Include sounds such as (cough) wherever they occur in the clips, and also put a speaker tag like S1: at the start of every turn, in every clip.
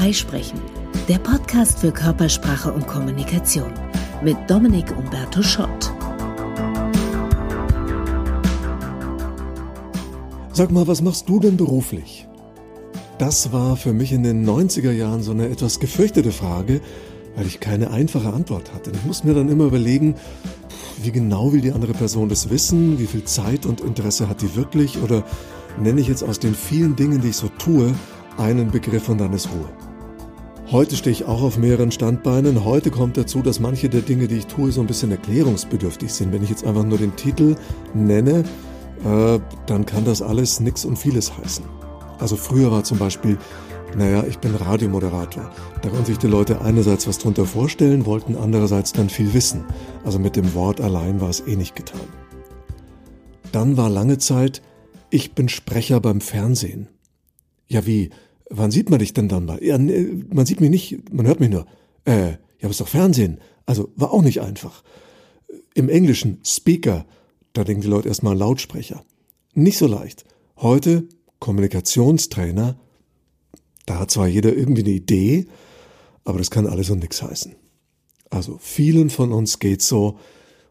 S1: Freisprechen, der Podcast für Körpersprache und Kommunikation mit Dominik Umberto Schott.
S2: Sag mal, was machst du denn beruflich? Das war für mich in den 90er Jahren so eine etwas gefürchtete Frage, weil ich keine einfache Antwort hatte. Ich muss mir dann immer überlegen, wie genau will die andere Person das wissen, wie viel Zeit und Interesse hat die wirklich oder nenne ich jetzt aus den vielen Dingen, die ich so tue, einen Begriff und dann ist Ruhe. Heute stehe ich auch auf mehreren Standbeinen. Heute kommt dazu, dass manche der Dinge, die ich tue, so ein bisschen erklärungsbedürftig sind. Wenn ich jetzt einfach nur den Titel nenne, äh, dann kann das alles nix und vieles heißen. Also früher war zum Beispiel, naja, ich bin Radiomoderator. Da konnten sich die Leute einerseits was drunter vorstellen, wollten andererseits dann viel wissen. Also mit dem Wort allein war es eh nicht getan. Dann war lange Zeit, ich bin Sprecher beim Fernsehen. Ja, wie? Wann sieht man dich denn dann mal? Ja, ne, man sieht mich nicht, man hört mich nur. Äh, ja, aber ist doch Fernsehen. Also war auch nicht einfach. Im Englischen Speaker, da denken die Leute erstmal Lautsprecher. Nicht so leicht. Heute Kommunikationstrainer, da hat zwar jeder irgendwie eine Idee, aber das kann alles und nichts heißen. Also vielen von uns geht's so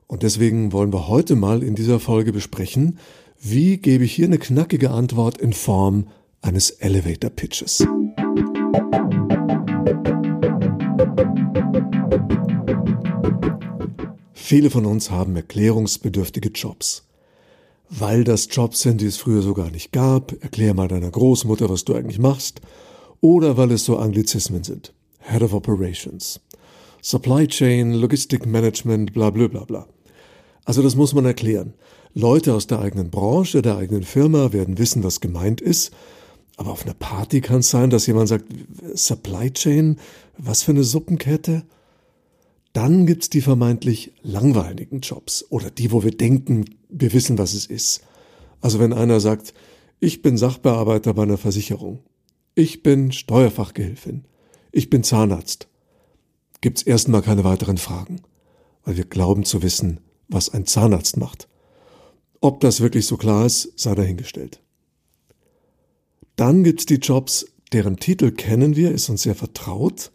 S2: und deswegen wollen wir heute mal in dieser Folge besprechen, wie gebe ich hier eine knackige Antwort in Form eines Elevator Pitches. Viele von uns haben erklärungsbedürftige Jobs. Weil das Jobs sind, die es früher so gar nicht gab, erklär mal deiner Großmutter, was du eigentlich machst, oder weil es so Anglizismen sind. Head of Operations, Supply Chain, Logistic Management, bla bla bla bla. Also das muss man erklären. Leute aus der eigenen Branche, der eigenen Firma werden wissen, was gemeint ist, aber auf einer Party kann es sein, dass jemand sagt, Supply Chain, was für eine Suppenkette? Dann gibt's die vermeintlich langweiligen Jobs oder die, wo wir denken, wir wissen, was es ist. Also wenn einer sagt, ich bin Sachbearbeiter bei einer Versicherung, ich bin Steuerfachgehilfin, ich bin Zahnarzt, gibt's erstmal keine weiteren Fragen, weil wir glauben zu wissen, was ein Zahnarzt macht. Ob das wirklich so klar ist, sei dahingestellt. Dann gibt's die Jobs, deren Titel kennen wir, ist uns sehr vertraut,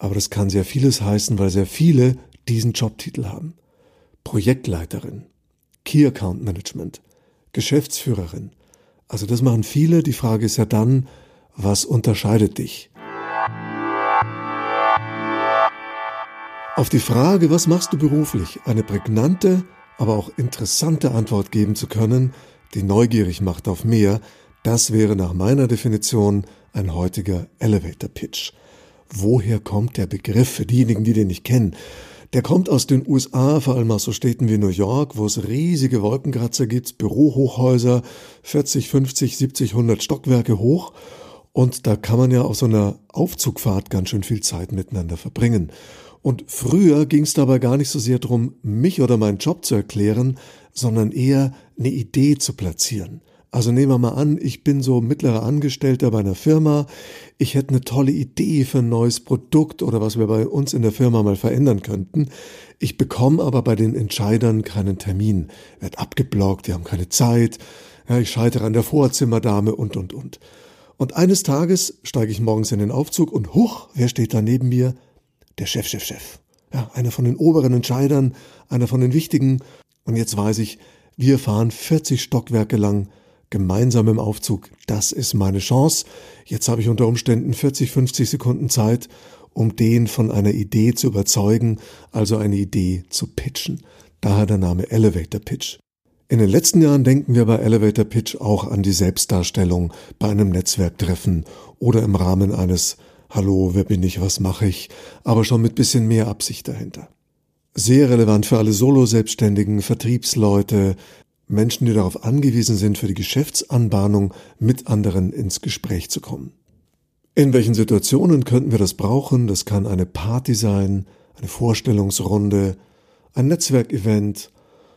S2: aber das kann sehr vieles heißen, weil sehr viele diesen Jobtitel haben. Projektleiterin, Key Account Management, Geschäftsführerin. Also das machen viele. Die Frage ist ja dann, was unterscheidet dich? Auf die Frage, was machst du beruflich, eine prägnante, aber auch interessante Antwort geben zu können, die neugierig macht auf mehr, das wäre nach meiner Definition ein heutiger Elevator Pitch. Woher kommt der Begriff für diejenigen, die den nicht kennen? Der kommt aus den USA, vor allem aus so Städten wie New York, wo es riesige Wolkenkratzer gibt, Bürohochhäuser, 40, 50, 70, 100 Stockwerke hoch. Und da kann man ja auf so einer Aufzugfahrt ganz schön viel Zeit miteinander verbringen. Und früher ging es dabei gar nicht so sehr darum, mich oder meinen Job zu erklären, sondern eher eine Idee zu platzieren. Also nehmen wir mal an, ich bin so mittlerer Angestellter bei einer Firma, ich hätte eine tolle Idee für ein neues Produkt oder was wir bei uns in der Firma mal verändern könnten. Ich bekomme aber bei den Entscheidern keinen Termin, wird abgeblockt, die haben keine Zeit, ja, ich scheitere an der Vorzimmerdame und, und, und. Und eines Tages steige ich morgens in den Aufzug und huch, wer steht da neben mir? Der Chef, Chef, Chef. Ja, einer von den oberen Entscheidern, einer von den wichtigen. Und jetzt weiß ich, wir fahren 40 Stockwerke lang gemeinsam im Aufzug. Das ist meine Chance. Jetzt habe ich unter Umständen 40, 50 Sekunden Zeit, um den von einer Idee zu überzeugen, also eine Idee zu pitchen. Daher der Name Elevator Pitch. In den letzten Jahren denken wir bei Elevator Pitch auch an die Selbstdarstellung bei einem Netzwerktreffen oder im Rahmen eines Hallo, wer bin ich, was mache ich, aber schon mit bisschen mehr Absicht dahinter. Sehr relevant für alle Solo-Selbstständigen, Vertriebsleute, Menschen, die darauf angewiesen sind, für die Geschäftsanbahnung mit anderen ins Gespräch zu kommen. In welchen Situationen könnten wir das brauchen? Das kann eine Party sein, eine Vorstellungsrunde, ein Netzwerkevent,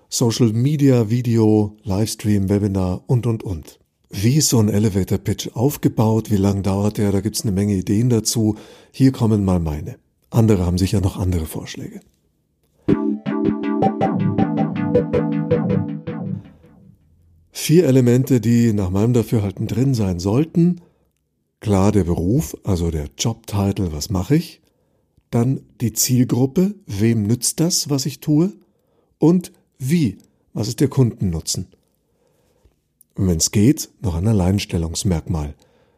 S2: Social Media, Video, Livestream, Webinar und, und, und. Wie ist so ein Elevator Pitch aufgebaut? Wie lang dauert der? Da gibt's eine Menge Ideen dazu. Hier kommen mal meine. Andere haben sicher noch andere Vorschläge. Vier Elemente, die nach meinem Dafürhalten drin sein sollten. Klar der Beruf, also der Jobtitel, was mache ich? Dann die Zielgruppe, wem nützt das, was ich tue? Und wie, was ist der Kundennutzen? Und wenn es geht, noch ein Alleinstellungsmerkmal,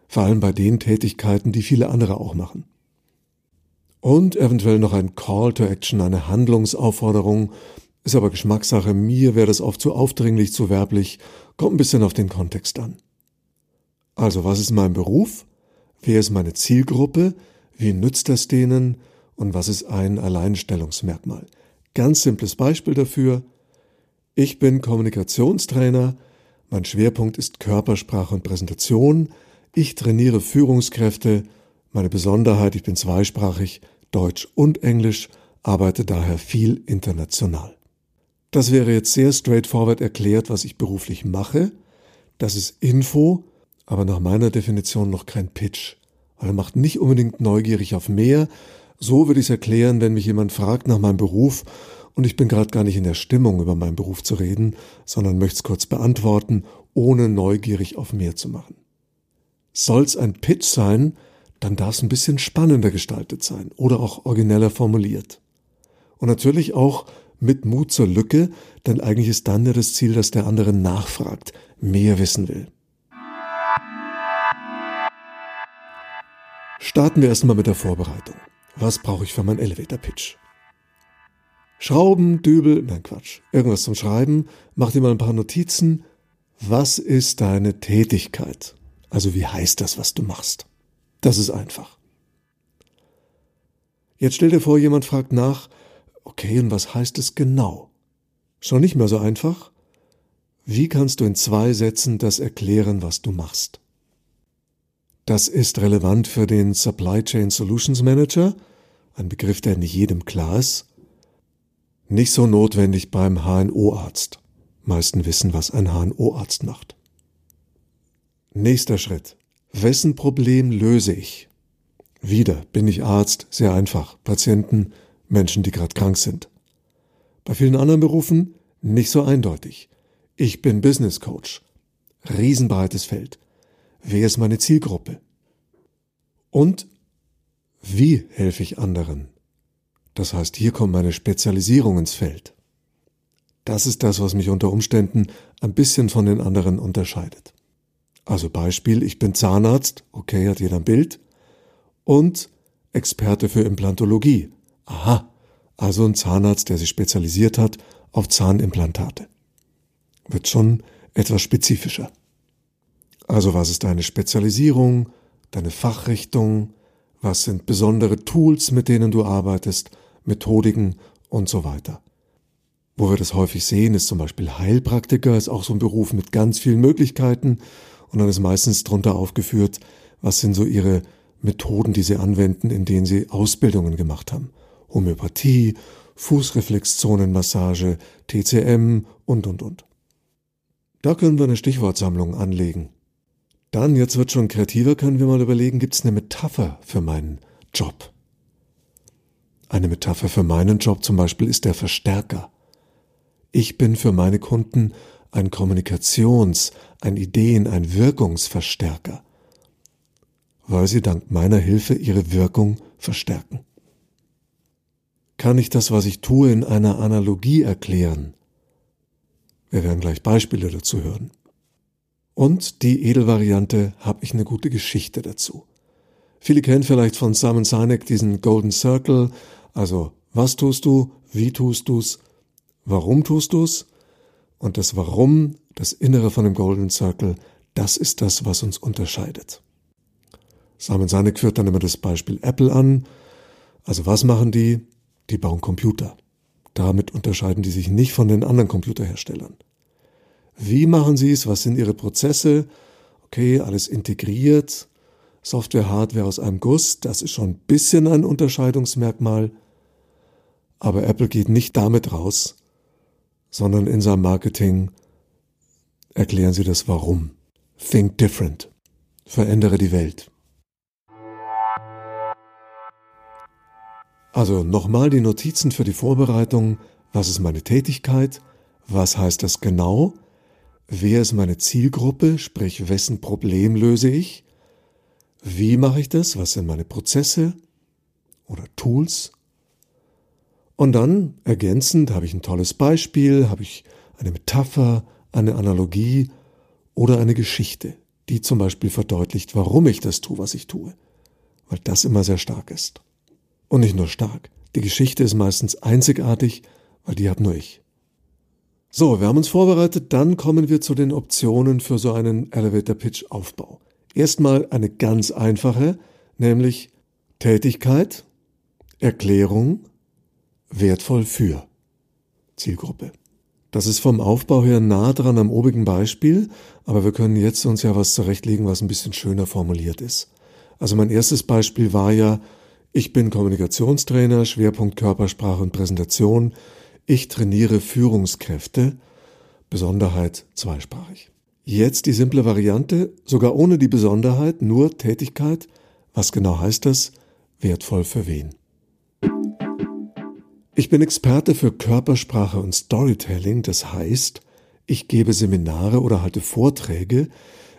S2: vor allem bei den Tätigkeiten, die viele andere auch machen. Und eventuell noch ein Call to Action, eine Handlungsaufforderung, ist aber Geschmackssache, mir wäre das oft zu aufdringlich, zu werblich, kommt ein bisschen auf den Kontext an. Also, was ist mein Beruf? Wer ist meine Zielgruppe? Wie nützt das denen? Und was ist ein Alleinstellungsmerkmal? Ganz simples Beispiel dafür. Ich bin Kommunikationstrainer. Mein Schwerpunkt ist Körpersprache und Präsentation. Ich trainiere Führungskräfte. Meine Besonderheit, ich bin zweisprachig, Deutsch und Englisch, arbeite daher viel international. Das wäre jetzt sehr straightforward erklärt, was ich beruflich mache. Das ist Info, aber nach meiner Definition noch kein Pitch. Weil er macht nicht unbedingt neugierig auf mehr. So würde ich es erklären, wenn mich jemand fragt nach meinem Beruf und ich bin gerade gar nicht in der Stimmung, über meinen Beruf zu reden, sondern möchte es kurz beantworten, ohne neugierig auf mehr zu machen. Soll's ein Pitch sein, dann darf es ein bisschen spannender gestaltet sein oder auch origineller formuliert. Und natürlich auch mit Mut zur Lücke, denn eigentlich ist dann ja das Ziel, dass der andere nachfragt, mehr wissen will. Starten wir erstmal mit der Vorbereitung. Was brauche ich für meinen Elevator Pitch? Schrauben, Dübel, nein Quatsch, irgendwas zum Schreiben, mach dir mal ein paar Notizen. Was ist deine Tätigkeit? Also wie heißt das, was du machst? Das ist einfach. Jetzt stell dir vor, jemand fragt nach, Okay, und was heißt es genau? Schon nicht mehr so einfach? Wie kannst du in zwei Sätzen das erklären, was du machst? Das ist relevant für den Supply Chain Solutions Manager, ein Begriff, der nicht jedem klar ist. Nicht so notwendig beim HNO-Arzt. Meisten wissen, was ein HNO-Arzt macht. Nächster Schritt. Wessen Problem löse ich? Wieder bin ich Arzt, sehr einfach. Patienten Menschen, die gerade krank sind. Bei vielen anderen Berufen nicht so eindeutig. Ich bin Business Coach. Riesenbreites Feld. Wer ist meine Zielgruppe? Und wie helfe ich anderen? Das heißt, hier kommt meine Spezialisierung ins Feld. Das ist das, was mich unter Umständen ein bisschen von den anderen unterscheidet. Also Beispiel, ich bin Zahnarzt, okay, hat jeder ein Bild, und Experte für Implantologie, Aha, also ein Zahnarzt, der sich spezialisiert hat auf Zahnimplantate. Wird schon etwas spezifischer. Also was ist deine Spezialisierung, deine Fachrichtung, was sind besondere Tools, mit denen du arbeitest, Methodiken und so weiter. Wo wir das häufig sehen, ist zum Beispiel Heilpraktiker, ist auch so ein Beruf mit ganz vielen Möglichkeiten und dann ist meistens drunter aufgeführt, was sind so ihre Methoden, die sie anwenden, in denen sie Ausbildungen gemacht haben. Homöopathie, Fußreflexzonenmassage, TCM und, und, und. Da können wir eine Stichwortsammlung anlegen. Dann, jetzt wird schon kreativer, können wir mal überlegen, gibt es eine Metapher für meinen Job? Eine Metapher für meinen Job zum Beispiel ist der Verstärker. Ich bin für meine Kunden ein Kommunikations-, ein Ideen-, ein Wirkungsverstärker, weil sie dank meiner Hilfe ihre Wirkung verstärken kann ich das, was ich tue, in einer Analogie erklären. Wir werden gleich Beispiele dazu hören. Und die Edelvariante habe ich eine gute Geschichte dazu. Viele kennen vielleicht von Simon Sinek diesen Golden Circle, also was tust du, wie tust du's, warum tust du's und das Warum, das Innere von dem Golden Circle, das ist das, was uns unterscheidet. Simon Sinek führt dann immer das Beispiel Apple an. Also was machen die? Die bauen Computer. Damit unterscheiden die sich nicht von den anderen Computerherstellern. Wie machen sie es? Was sind ihre Prozesse? Okay, alles integriert. Software, Hardware aus einem Guss, das ist schon ein bisschen ein Unterscheidungsmerkmal. Aber Apple geht nicht damit raus, sondern in seinem Marketing erklären sie das Warum. Think different. Verändere die Welt. Also nochmal die Notizen für die Vorbereitung. Was ist meine Tätigkeit? Was heißt das genau? Wer ist meine Zielgruppe? Sprich, wessen Problem löse ich? Wie mache ich das? Was sind meine Prozesse oder Tools? Und dann ergänzend habe ich ein tolles Beispiel, habe ich eine Metapher, eine Analogie oder eine Geschichte, die zum Beispiel verdeutlicht, warum ich das tue, was ich tue. Weil das immer sehr stark ist. Und nicht nur stark. Die Geschichte ist meistens einzigartig, weil die habe nur ich. So, wir haben uns vorbereitet, dann kommen wir zu den Optionen für so einen Elevator Pitch Aufbau. Erstmal eine ganz einfache, nämlich Tätigkeit, Erklärung, wertvoll für Zielgruppe. Das ist vom Aufbau her nah dran am obigen Beispiel, aber wir können jetzt uns ja was zurechtlegen, was ein bisschen schöner formuliert ist. Also mein erstes Beispiel war ja, ich bin Kommunikationstrainer, Schwerpunkt Körpersprache und Präsentation. Ich trainiere Führungskräfte, Besonderheit zweisprachig. Jetzt die simple Variante, sogar ohne die Besonderheit, nur Tätigkeit. Was genau heißt das? Wertvoll für wen? Ich bin Experte für Körpersprache und Storytelling, das heißt, ich gebe Seminare oder halte Vorträge,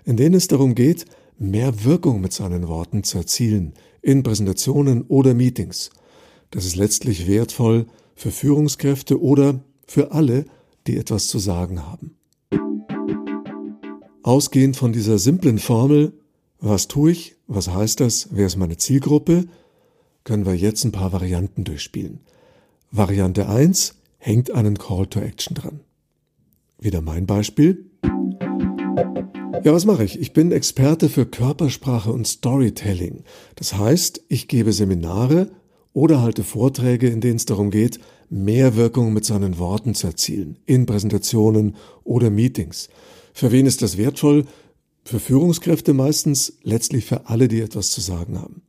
S2: in denen es darum geht, mehr Wirkung mit seinen Worten zu erzielen, in Präsentationen oder Meetings. Das ist letztlich wertvoll für Führungskräfte oder für alle, die etwas zu sagen haben. Ausgehend von dieser simplen Formel, was tue ich, was heißt das, wer ist meine Zielgruppe, können wir jetzt ein paar Varianten durchspielen. Variante 1 hängt einen Call to Action dran. Wieder mein Beispiel. Ja, was mache ich? Ich bin Experte für Körpersprache und Storytelling. Das heißt, ich gebe Seminare oder halte Vorträge, in denen es darum geht, mehr Wirkung mit seinen Worten zu erzielen, in Präsentationen oder Meetings. Für wen ist das wertvoll? Für Führungskräfte meistens, letztlich für alle, die etwas zu sagen haben.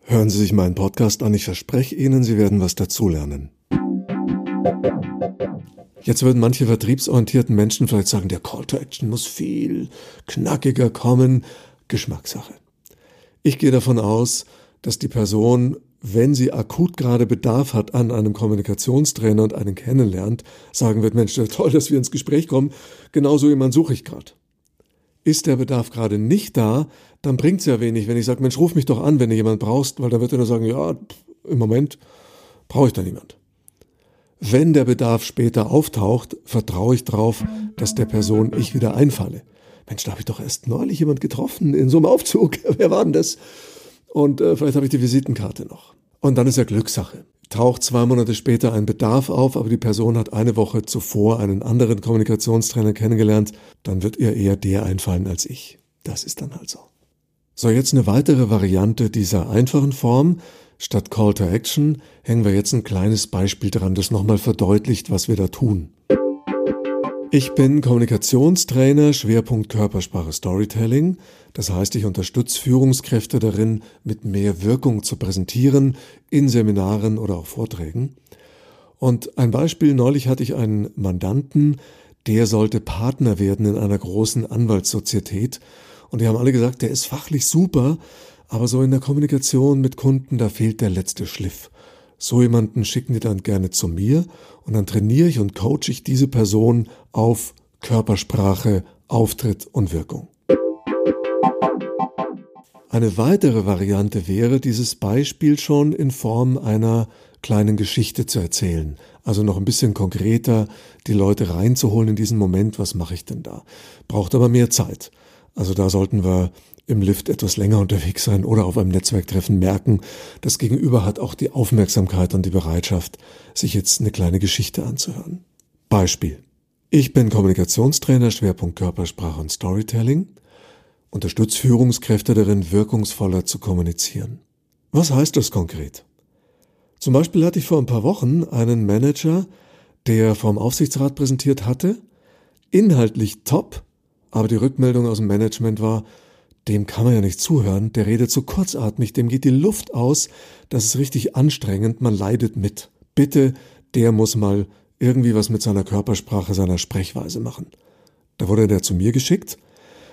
S2: Hören Sie sich meinen Podcast an, ich verspreche Ihnen, Sie werden was dazulernen. Jetzt würden manche vertriebsorientierten Menschen vielleicht sagen, der Call to Action muss viel knackiger kommen. Geschmackssache. Ich gehe davon aus, dass die Person, wenn sie akut gerade Bedarf hat an einem Kommunikationstrainer und einen kennenlernt, sagen wird, Mensch, toll, dass wir ins Gespräch kommen, genauso jemand suche ich gerade. Ist der Bedarf gerade nicht da, dann bringt es ja wenig, wenn ich sage, Mensch, ruf mich doch an, wenn du jemand brauchst, weil dann wird er nur sagen, ja, im Moment brauche ich da niemand. Wenn der Bedarf später auftaucht, vertraue ich darauf, dass der Person ich wieder einfalle. Mensch, da habe ich doch erst neulich jemand getroffen in so einem Aufzug. (laughs) Wer war denn das? Und äh, vielleicht habe ich die Visitenkarte noch. Und dann ist ja Glückssache. Taucht zwei Monate später ein Bedarf auf, aber die Person hat eine Woche zuvor einen anderen Kommunikationstrainer kennengelernt, dann wird ihr eher der einfallen als ich. Das ist dann halt so. So, jetzt eine weitere Variante dieser einfachen Form. Statt Call to Action hängen wir jetzt ein kleines Beispiel dran, das nochmal verdeutlicht, was wir da tun. Ich bin Kommunikationstrainer, Schwerpunkt Körpersprache Storytelling. Das heißt, ich unterstütze Führungskräfte darin, mit mehr Wirkung zu präsentieren, in Seminaren oder auch Vorträgen. Und ein Beispiel, neulich hatte ich einen Mandanten, der sollte Partner werden in einer großen Anwaltssozietät. Und die haben alle gesagt, der ist fachlich super, aber so in der Kommunikation mit Kunden, da fehlt der letzte Schliff. So jemanden schicken die dann gerne zu mir und dann trainiere ich und coache ich diese Person auf Körpersprache, Auftritt und Wirkung. Eine weitere Variante wäre, dieses Beispiel schon in Form einer kleinen Geschichte zu erzählen. Also noch ein bisschen konkreter die Leute reinzuholen in diesen Moment, was mache ich denn da? Braucht aber mehr Zeit. Also da sollten wir im Lift etwas länger unterwegs sein oder auf einem Netzwerktreffen merken, das Gegenüber hat auch die Aufmerksamkeit und die Bereitschaft, sich jetzt eine kleine Geschichte anzuhören. Beispiel. Ich bin Kommunikationstrainer, Schwerpunkt Körpersprache und Storytelling, unterstütze Führungskräfte darin, wirkungsvoller zu kommunizieren. Was heißt das konkret? Zum Beispiel hatte ich vor ein paar Wochen einen Manager, der vom Aufsichtsrat präsentiert hatte, inhaltlich top, aber die Rückmeldung aus dem Management war, dem kann man ja nicht zuhören, der redet so kurzatmig, dem geht die Luft aus, das ist richtig anstrengend, man leidet mit. Bitte, der muss mal irgendwie was mit seiner Körpersprache, seiner Sprechweise machen. Da wurde der zu mir geschickt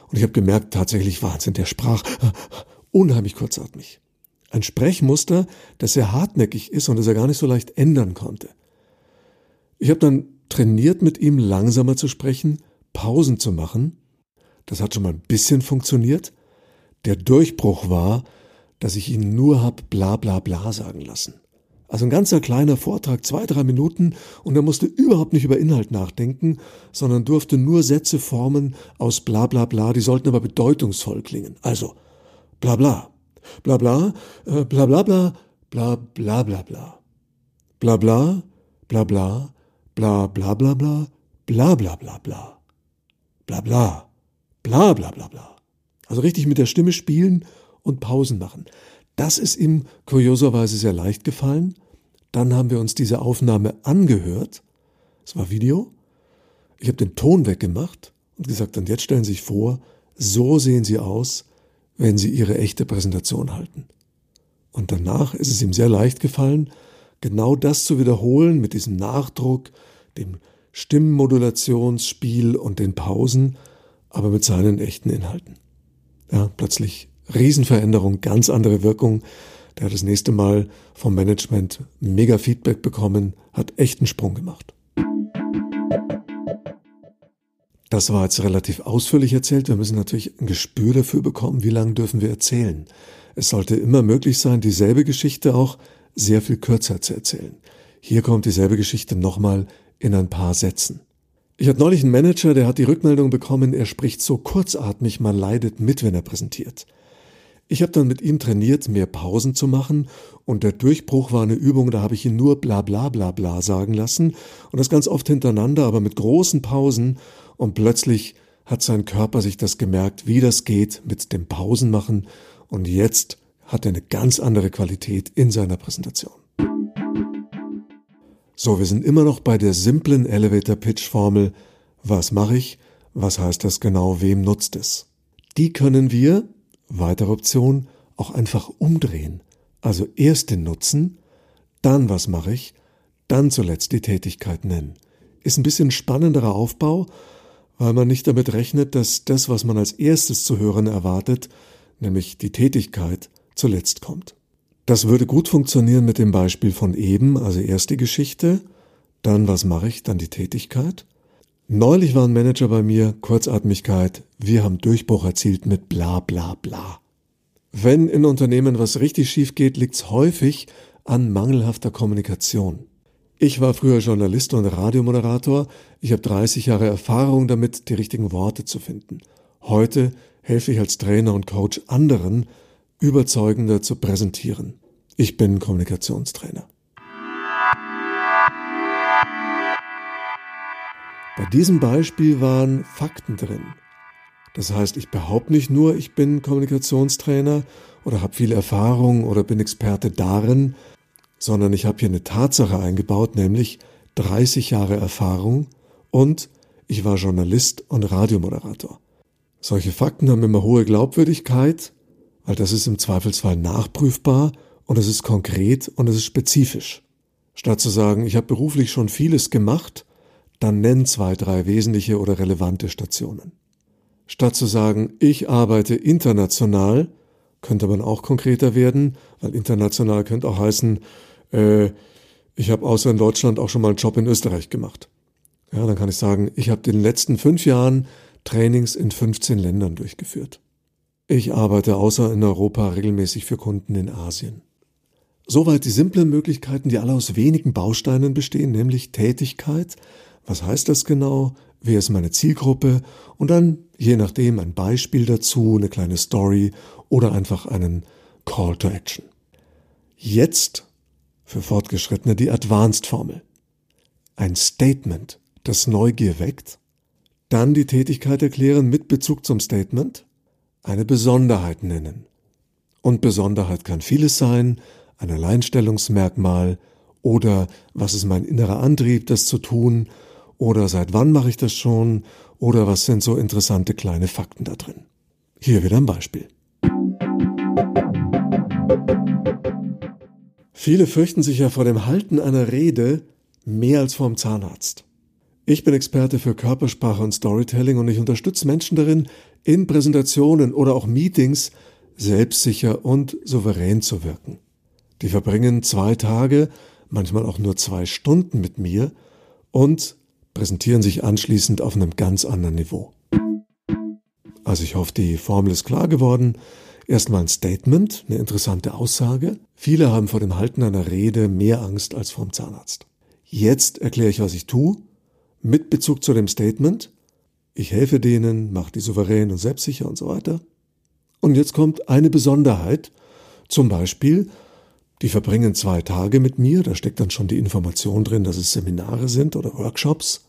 S2: und ich habe gemerkt, tatsächlich Wahnsinn, der sprach (laughs) unheimlich kurzatmig. Ein Sprechmuster, das sehr hartnäckig ist und das er gar nicht so leicht ändern konnte. Ich habe dann trainiert, mit ihm langsamer zu sprechen, Pausen zu machen. Das hat schon mal ein bisschen funktioniert. Der Durchbruch war, dass ich ihnen nur hab bla bla bla sagen lassen. Also ein ganzer kleiner Vortrag, zwei, drei Minuten, und er musste überhaupt nicht über Inhalt nachdenken, sondern durfte nur Sätze formen aus bla bla bla, die sollten aber bedeutungsvoll klingen. Also bla bla, bla bla, äh, bla bla bla, bla bla bla bla. Bla bla, bla bla, bla bla bla bla, bla bla bla bla. Bla bla, bla bla bla bla. Also richtig mit der Stimme spielen und Pausen machen. Das ist ihm kurioserweise sehr leicht gefallen. Dann haben wir uns diese Aufnahme angehört. Es war Video. Ich habe den Ton weggemacht und gesagt, und jetzt stellen Sie sich vor, so sehen Sie aus, wenn Sie Ihre echte Präsentation halten. Und danach ist es ihm sehr leicht gefallen, genau das zu wiederholen mit diesem Nachdruck, dem Stimmmodulationsspiel und den Pausen, aber mit seinen echten Inhalten. Ja, plötzlich Riesenveränderung, ganz andere Wirkung. Der hat das nächste Mal vom Management mega Feedback bekommen, hat echt einen Sprung gemacht. Das war jetzt relativ ausführlich erzählt. Wir müssen natürlich ein Gespür dafür bekommen, wie lange dürfen wir erzählen. Es sollte immer möglich sein, dieselbe Geschichte auch sehr viel kürzer zu erzählen. Hier kommt dieselbe Geschichte nochmal in ein paar Sätzen. Ich hatte neulich einen Manager, der hat die Rückmeldung bekommen, er spricht so kurzatmig, man leidet mit, wenn er präsentiert. Ich habe dann mit ihm trainiert, mehr Pausen zu machen und der Durchbruch war eine Übung, da habe ich ihn nur bla bla bla bla sagen lassen und das ganz oft hintereinander, aber mit großen Pausen und plötzlich hat sein Körper sich das gemerkt, wie das geht mit dem Pausen machen und jetzt hat er eine ganz andere Qualität in seiner Präsentation. So, wir sind immer noch bei der simplen Elevator Pitch Formel. Was mache ich? Was heißt das genau? Wem nutzt es? Die können wir Weitere Option, auch einfach umdrehen. Also erst den Nutzen, dann was mache ich, dann zuletzt die Tätigkeit nennen. Ist ein bisschen spannenderer Aufbau, weil man nicht damit rechnet, dass das, was man als erstes zu hören erwartet, nämlich die Tätigkeit, zuletzt kommt. Das würde gut funktionieren mit dem Beispiel von eben, also erst die Geschichte, dann was mache ich, dann die Tätigkeit. Neulich war ein Manager bei mir, Kurzatmigkeit, wir haben Durchbruch erzielt mit bla bla bla. Wenn in Unternehmen was richtig schief geht, liegt's häufig an mangelhafter Kommunikation. Ich war früher Journalist und Radiomoderator, ich habe 30 Jahre Erfahrung damit, die richtigen Worte zu finden. Heute helfe ich als Trainer und Coach anderen, überzeugender zu präsentieren. Ich bin Kommunikationstrainer. Bei diesem Beispiel waren Fakten drin. Das heißt, ich behaupte nicht nur, ich bin Kommunikationstrainer oder habe viel Erfahrung oder bin Experte darin, sondern ich habe hier eine Tatsache eingebaut, nämlich 30 Jahre Erfahrung und ich war Journalist und Radiomoderator. Solche Fakten haben immer hohe Glaubwürdigkeit, weil das ist im Zweifelsfall nachprüfbar und es ist konkret und es ist spezifisch. Statt zu sagen, ich habe beruflich schon vieles gemacht, dann nenn zwei, drei wesentliche oder relevante Stationen. Statt zu sagen, ich arbeite international, könnte man auch konkreter werden, weil international könnte auch heißen, äh, ich habe außer in Deutschland auch schon mal einen Job in Österreich gemacht. Ja, dann kann ich sagen, ich habe in den letzten fünf Jahren Trainings in 15 Ländern durchgeführt. Ich arbeite außer in Europa regelmäßig für Kunden in Asien. Soweit die simplen Möglichkeiten, die alle aus wenigen Bausteinen bestehen, nämlich Tätigkeit, was heißt das genau? Wer ist meine Zielgruppe? Und dann, je nachdem, ein Beispiel dazu, eine kleine Story oder einfach einen Call to Action. Jetzt für Fortgeschrittene die Advanced-Formel. Ein Statement, das Neugier weckt. Dann die Tätigkeit erklären mit Bezug zum Statement. Eine Besonderheit nennen. Und Besonderheit kann vieles sein, ein Alleinstellungsmerkmal oder was ist mein innerer Antrieb, das zu tun oder seit wann mache ich das schon? Oder was sind so interessante kleine Fakten da drin? Hier wieder ein Beispiel. Viele fürchten sich ja vor dem Halten einer Rede mehr als vor dem Zahnarzt. Ich bin Experte für Körpersprache und Storytelling und ich unterstütze Menschen darin, in Präsentationen oder auch Meetings selbstsicher und souverän zu wirken. Die verbringen zwei Tage, manchmal auch nur zwei Stunden mit mir und präsentieren sich anschließend auf einem ganz anderen Niveau. Also ich hoffe, die Formel ist klar geworden. Erstmal ein Statement, eine interessante Aussage. Viele haben vor dem Halten einer Rede mehr Angst als vom Zahnarzt. Jetzt erkläre ich, was ich tue, mit Bezug zu dem Statement. Ich helfe denen, mache die souverän und selbstsicher und so weiter. Und jetzt kommt eine Besonderheit. Zum Beispiel, die verbringen zwei Tage mit mir, da steckt dann schon die Information drin, dass es Seminare sind oder Workshops.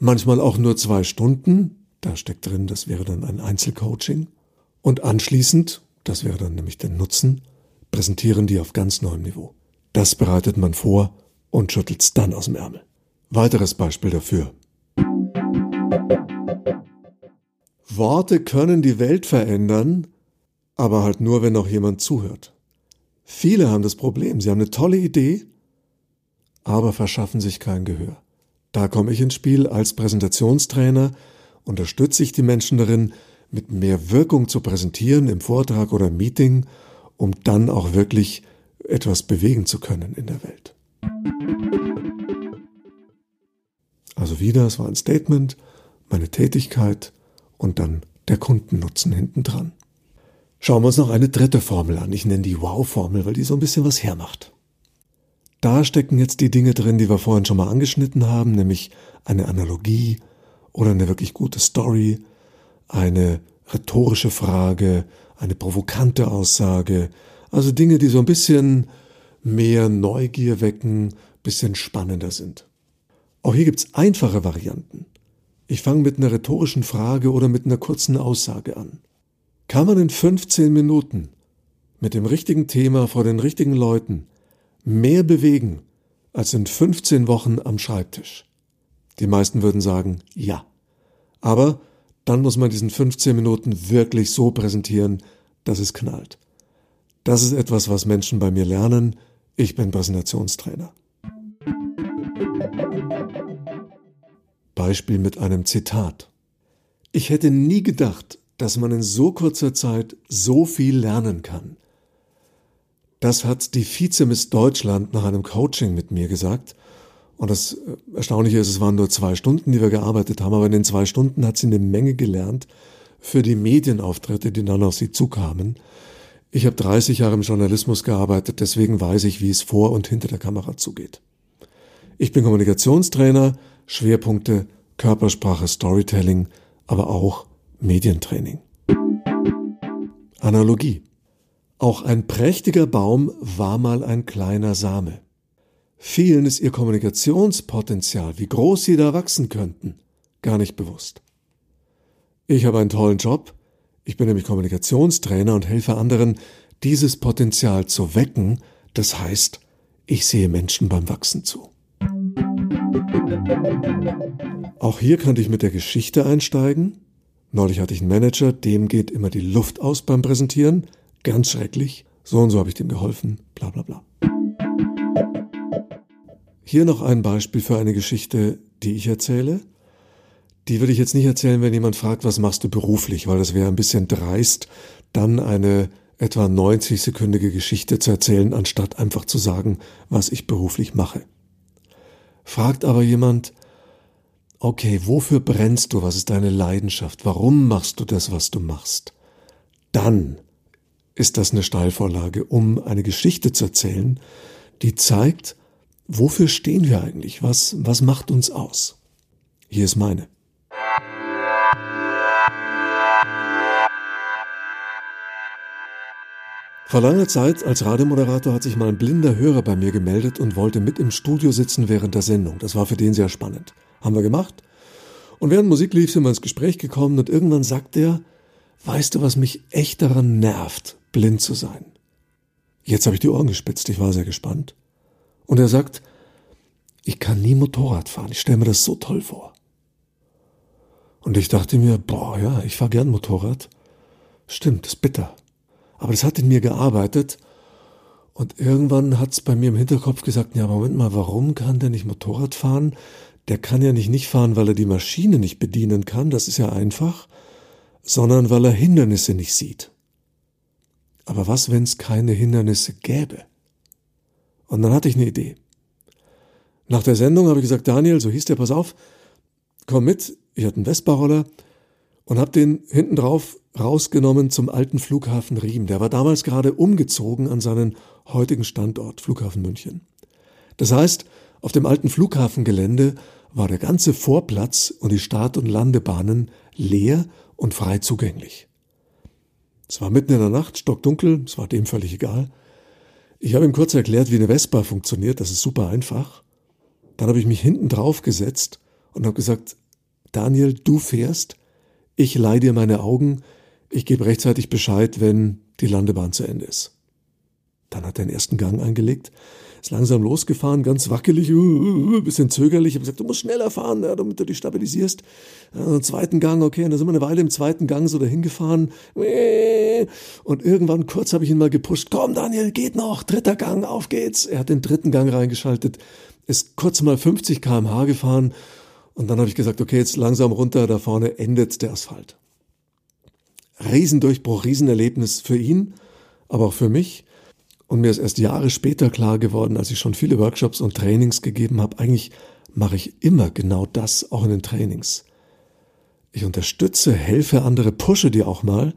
S2: Manchmal auch nur zwei Stunden, da steckt drin, das wäre dann ein Einzelcoaching. Und anschließend, das wäre dann nämlich der Nutzen, präsentieren die auf ganz neuem Niveau. Das bereitet man vor und schüttelt's dann aus dem Ärmel. Weiteres Beispiel dafür. Worte können die Welt verändern, aber halt nur, wenn auch jemand zuhört. Viele haben das Problem, sie haben eine tolle Idee, aber verschaffen sich kein Gehör. Da komme ich ins Spiel als Präsentationstrainer, unterstütze ich die Menschen darin, mit mehr Wirkung zu präsentieren im Vortrag oder im Meeting, um dann auch wirklich etwas bewegen zu können in der Welt. Also wieder, es war ein Statement, meine Tätigkeit und dann der Kundennutzen hinten dran. Schauen wir uns noch eine dritte Formel an. Ich nenne die Wow-Formel, weil die so ein bisschen was hermacht. Da stecken jetzt die Dinge drin, die wir vorhin schon mal angeschnitten haben, nämlich eine Analogie oder eine wirklich gute Story, eine rhetorische Frage, eine provokante Aussage, also Dinge, die so ein bisschen mehr Neugier wecken, bisschen spannender sind. Auch hier gibt's einfache Varianten. Ich fange mit einer rhetorischen Frage oder mit einer kurzen Aussage an. Kann man in 15 Minuten mit dem richtigen Thema vor den richtigen Leuten mehr bewegen als in 15 Wochen am Schreibtisch? Die meisten würden sagen, ja. Aber dann muss man diesen 15 Minuten wirklich so präsentieren, dass es knallt. Das ist etwas, was Menschen bei mir lernen. Ich bin Präsentationstrainer. Beispiel mit einem Zitat. Ich hätte nie gedacht, dass man in so kurzer Zeit so viel lernen kann. Das hat die Vizemiss Deutschland nach einem Coaching mit mir gesagt. Und das äh, Erstaunliche ist, es waren nur zwei Stunden, die wir gearbeitet haben, aber in den zwei Stunden hat sie eine Menge gelernt für die Medienauftritte, die dann auf sie zukamen. Ich habe 30 Jahre im Journalismus gearbeitet, deswegen weiß ich, wie es vor und hinter der Kamera zugeht. Ich bin Kommunikationstrainer, Schwerpunkte Körpersprache, Storytelling, aber auch Medientraining. Analogie. Auch ein prächtiger Baum war mal ein kleiner Same. Vielen ist ihr Kommunikationspotenzial, wie groß sie da wachsen könnten, gar nicht bewusst. Ich habe einen tollen Job. Ich bin nämlich Kommunikationstrainer und helfe anderen, dieses Potenzial zu wecken. Das heißt, ich sehe Menschen beim Wachsen zu. Auch hier könnte ich mit der Geschichte einsteigen. Neulich hatte ich einen Manager, dem geht immer die Luft aus beim Präsentieren. Ganz schrecklich. So und so habe ich dem geholfen. Bla bla bla. Hier noch ein Beispiel für eine Geschichte, die ich erzähle. Die würde ich jetzt nicht erzählen, wenn jemand fragt, was machst du beruflich, weil das wäre ein bisschen dreist, dann eine etwa 90-sekündige Geschichte zu erzählen, anstatt einfach zu sagen, was ich beruflich mache. Fragt aber jemand, okay, wofür brennst du? Was ist deine Leidenschaft? Warum machst du das, was du machst? Dann ist das eine Steilvorlage, um eine Geschichte zu erzählen, die zeigt, wofür stehen wir eigentlich? Was, was macht uns aus? Hier ist meine. Vor langer Zeit als Radiomoderator hat sich mal ein blinder Hörer bei mir gemeldet und wollte mit im Studio sitzen während der Sendung. Das war für den sehr spannend. Haben wir gemacht. Und während Musik lief, sind wir ins Gespräch gekommen und irgendwann sagt er, weißt du, was mich echt daran nervt, blind zu sein? Jetzt habe ich die Ohren gespitzt, ich war sehr gespannt. Und er sagt, ich kann nie Motorrad fahren, ich stelle mir das so toll vor. Und ich dachte mir, boah, ja, ich fahre gern Motorrad. Stimmt, ist bitter. Aber das hat in mir gearbeitet. Und irgendwann hat es bei mir im Hinterkopf gesagt, ja, Moment mal, warum kann der nicht Motorrad fahren? Der kann ja nicht nicht fahren, weil er die Maschine nicht bedienen kann, das ist ja einfach, sondern weil er Hindernisse nicht sieht. Aber was, wenn es keine Hindernisse gäbe? Und dann hatte ich eine Idee. Nach der Sendung habe ich gesagt, Daniel, so hieß der, pass auf, komm mit, ich hatte einen Vespa-Roller und habe den hinten drauf rausgenommen zum alten Flughafen Riem. Der war damals gerade umgezogen an seinen heutigen Standort, Flughafen München. Das heißt, auf dem alten Flughafengelände war der ganze Vorplatz und die Start- und Landebahnen leer und frei zugänglich. Es war mitten in der Nacht, stockdunkel, es war dem völlig egal. Ich habe ihm kurz erklärt, wie eine Vespa funktioniert, das ist super einfach. Dann habe ich mich hinten drauf gesetzt und habe gesagt, Daniel, du fährst, ich leih dir meine Augen, ich gebe rechtzeitig Bescheid, wenn die Landebahn zu Ende ist. Dann hat er den ersten Gang eingelegt, ist langsam losgefahren, ganz wackelig, uh, uh, uh bisschen zögerlich. Ich habe gesagt, du musst schneller fahren, damit du dich stabilisierst. Ja, zweiten Gang, okay, und dann sind wir eine Weile im zweiten Gang so dahin gefahren. Und irgendwann kurz habe ich ihn mal gepusht. Komm, Daniel, geht noch, dritter Gang, auf geht's. Er hat den dritten Gang reingeschaltet, ist kurz mal 50 kmh gefahren und dann habe ich gesagt, okay, jetzt langsam runter, da vorne endet der Asphalt. Riesendurchbruch, Riesenerlebnis für ihn, aber auch für mich. Und mir ist erst Jahre später klar geworden, als ich schon viele Workshops und Trainings gegeben habe, eigentlich mache ich immer genau das, auch in den Trainings. Ich unterstütze, helfe andere, pushe die auch mal,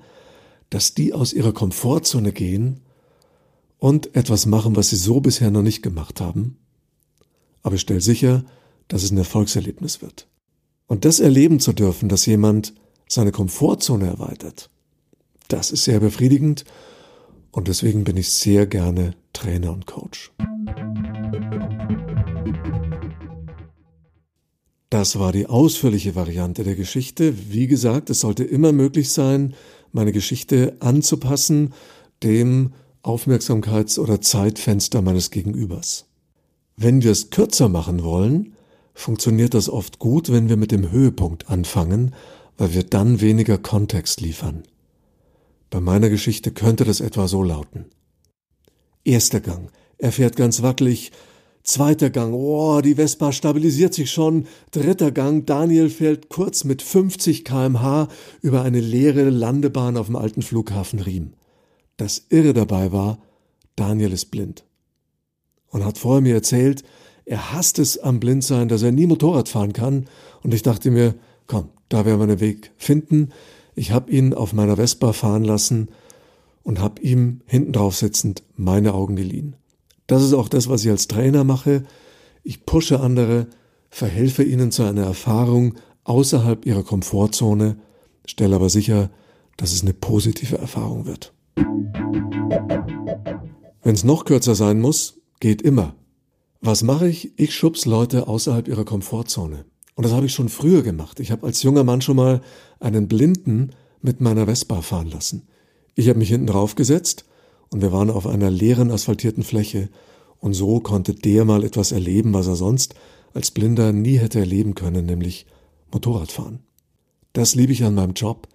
S2: dass die aus ihrer Komfortzone gehen und etwas machen, was sie so bisher noch nicht gemacht haben. Aber ich stelle sicher, dass es ein Erfolgserlebnis wird. Und das erleben zu dürfen, dass jemand seine Komfortzone erweitert, das ist sehr befriedigend und deswegen bin ich sehr gerne Trainer und Coach. Das war die ausführliche Variante der Geschichte. Wie gesagt, es sollte immer möglich sein, meine Geschichte anzupassen dem Aufmerksamkeits- oder Zeitfenster meines Gegenübers. Wenn wir es kürzer machen wollen, funktioniert das oft gut, wenn wir mit dem Höhepunkt anfangen, weil wir dann weniger Kontext liefern. Bei meiner Geschichte könnte das etwa so lauten. Erster Gang. Er fährt ganz wackelig. Zweiter Gang. Oh, die Vespa stabilisiert sich schon. Dritter Gang. Daniel fährt kurz mit 50 kmh über eine leere Landebahn auf dem alten Flughafen Riem. Das Irre dabei war, Daniel ist blind. Und hat vorher mir erzählt, er hasst es am Blindsein, dass er nie Motorrad fahren kann. Und ich dachte mir, komm, da werden wir einen Weg finden. Ich habe ihn auf meiner Vespa fahren lassen und habe ihm hinten drauf sitzend meine Augen geliehen. Das ist auch das, was ich als Trainer mache. Ich pushe andere, verhelfe ihnen zu einer Erfahrung außerhalb ihrer Komfortzone, stelle aber sicher, dass es eine positive Erfahrung wird. Wenn es noch kürzer sein muss, geht immer. Was mache ich? Ich schubs Leute außerhalb ihrer Komfortzone. Und das habe ich schon früher gemacht. Ich habe als junger Mann schon mal einen Blinden mit meiner Vespa fahren lassen. Ich habe mich hinten drauf gesetzt und wir waren auf einer leeren asphaltierten Fläche und so konnte der mal etwas erleben, was er sonst als Blinder nie hätte erleben können, nämlich Motorradfahren. Das liebe ich an meinem Job,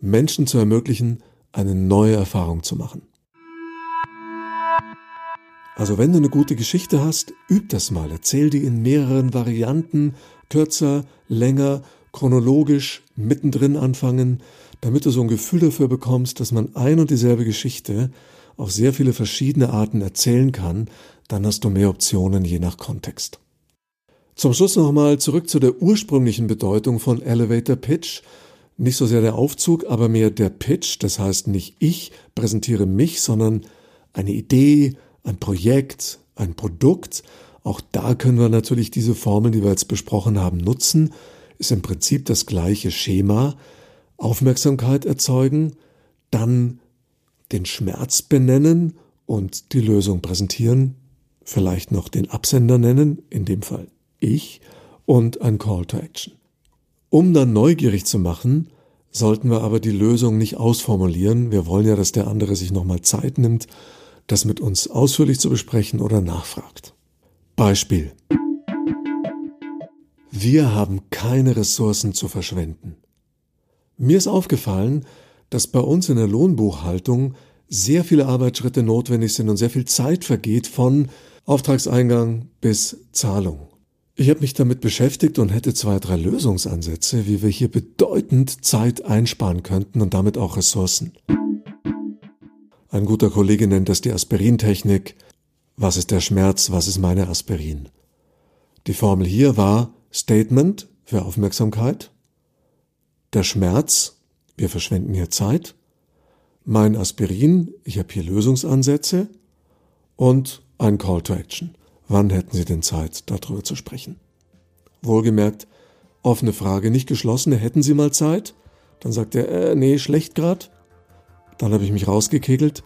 S2: Menschen zu ermöglichen, eine neue Erfahrung zu machen. Also wenn du eine gute Geschichte hast, üb das mal, erzähl die in mehreren Varianten, kürzer, länger, chronologisch, mittendrin anfangen, damit du so ein Gefühl dafür bekommst, dass man ein und dieselbe Geschichte auf sehr viele verschiedene Arten erzählen kann, dann hast du mehr Optionen je nach Kontext. Zum Schluss nochmal zurück zu der ursprünglichen Bedeutung von Elevator Pitch. Nicht so sehr der Aufzug, aber mehr der Pitch. Das heißt, nicht ich präsentiere mich, sondern eine Idee, ein Projekt, ein Produkt. Auch da können wir natürlich diese Formeln, die wir jetzt besprochen haben, nutzen. Ist im Prinzip das gleiche Schema. Aufmerksamkeit erzeugen, dann den Schmerz benennen und die Lösung präsentieren, vielleicht noch den Absender nennen, in dem Fall ich, und ein Call to Action. Um dann neugierig zu machen, sollten wir aber die Lösung nicht ausformulieren. Wir wollen ja, dass der andere sich nochmal Zeit nimmt das mit uns ausführlich zu besprechen oder nachfragt. Beispiel. Wir haben keine Ressourcen zu verschwenden. Mir ist aufgefallen, dass bei uns in der Lohnbuchhaltung sehr viele Arbeitsschritte notwendig sind und sehr viel Zeit vergeht von Auftragseingang bis Zahlung. Ich habe mich damit beschäftigt und hätte zwei, drei Lösungsansätze, wie wir hier bedeutend Zeit einsparen könnten und damit auch Ressourcen. Ein guter Kollege nennt das die Aspirintechnik. Was ist der Schmerz? Was ist meine Aspirin? Die Formel hier war Statement für Aufmerksamkeit. Der Schmerz wir verschwenden hier Zeit, mein Aspirin, ich habe hier Lösungsansätze und ein Call to Action. Wann hätten Sie denn Zeit, darüber zu sprechen? Wohlgemerkt, offene Frage, nicht geschlossene, hätten Sie mal Zeit? Dann sagt er, äh, nee, schlecht grad. Dann habe ich mich rausgekegelt,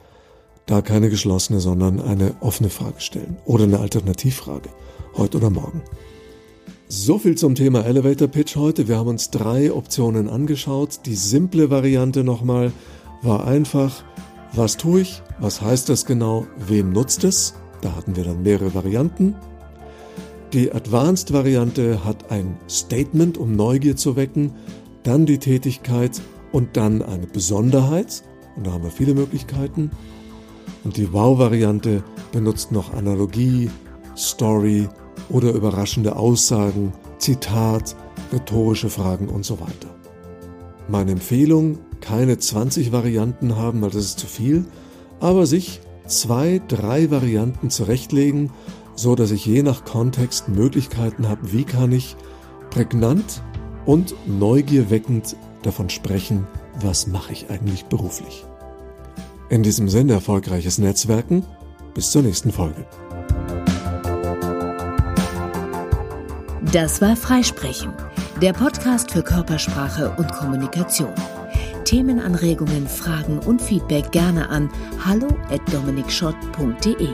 S2: da keine geschlossene, sondern eine offene Frage stellen oder eine Alternativfrage, heute oder morgen. So viel zum Thema Elevator Pitch heute. Wir haben uns drei Optionen angeschaut. Die simple Variante nochmal war einfach, was tue ich, was heißt das genau, wem nutzt es? Da hatten wir dann mehrere Varianten. Die Advanced Variante hat ein Statement, um Neugier zu wecken, dann die Tätigkeit und dann eine Besonderheit. Und da haben wir viele Möglichkeiten. Und die Wow-Variante benutzt noch Analogie, Story oder überraschende Aussagen, Zitat, rhetorische Fragen und so weiter. Meine Empfehlung, keine 20 Varianten haben, weil das ist zu viel, aber sich zwei, drei Varianten zurechtlegen, so dass ich je nach Kontext Möglichkeiten habe, wie kann ich prägnant und neugierweckend davon sprechen, was mache ich eigentlich beruflich. In diesem Sinne erfolgreiches Netzwerken. Bis zur nächsten Folge.
S1: Das war Freisprechen, der Podcast für Körpersprache und Kommunikation. Themenanregungen, Fragen und Feedback gerne an hallo@dominikschott.de.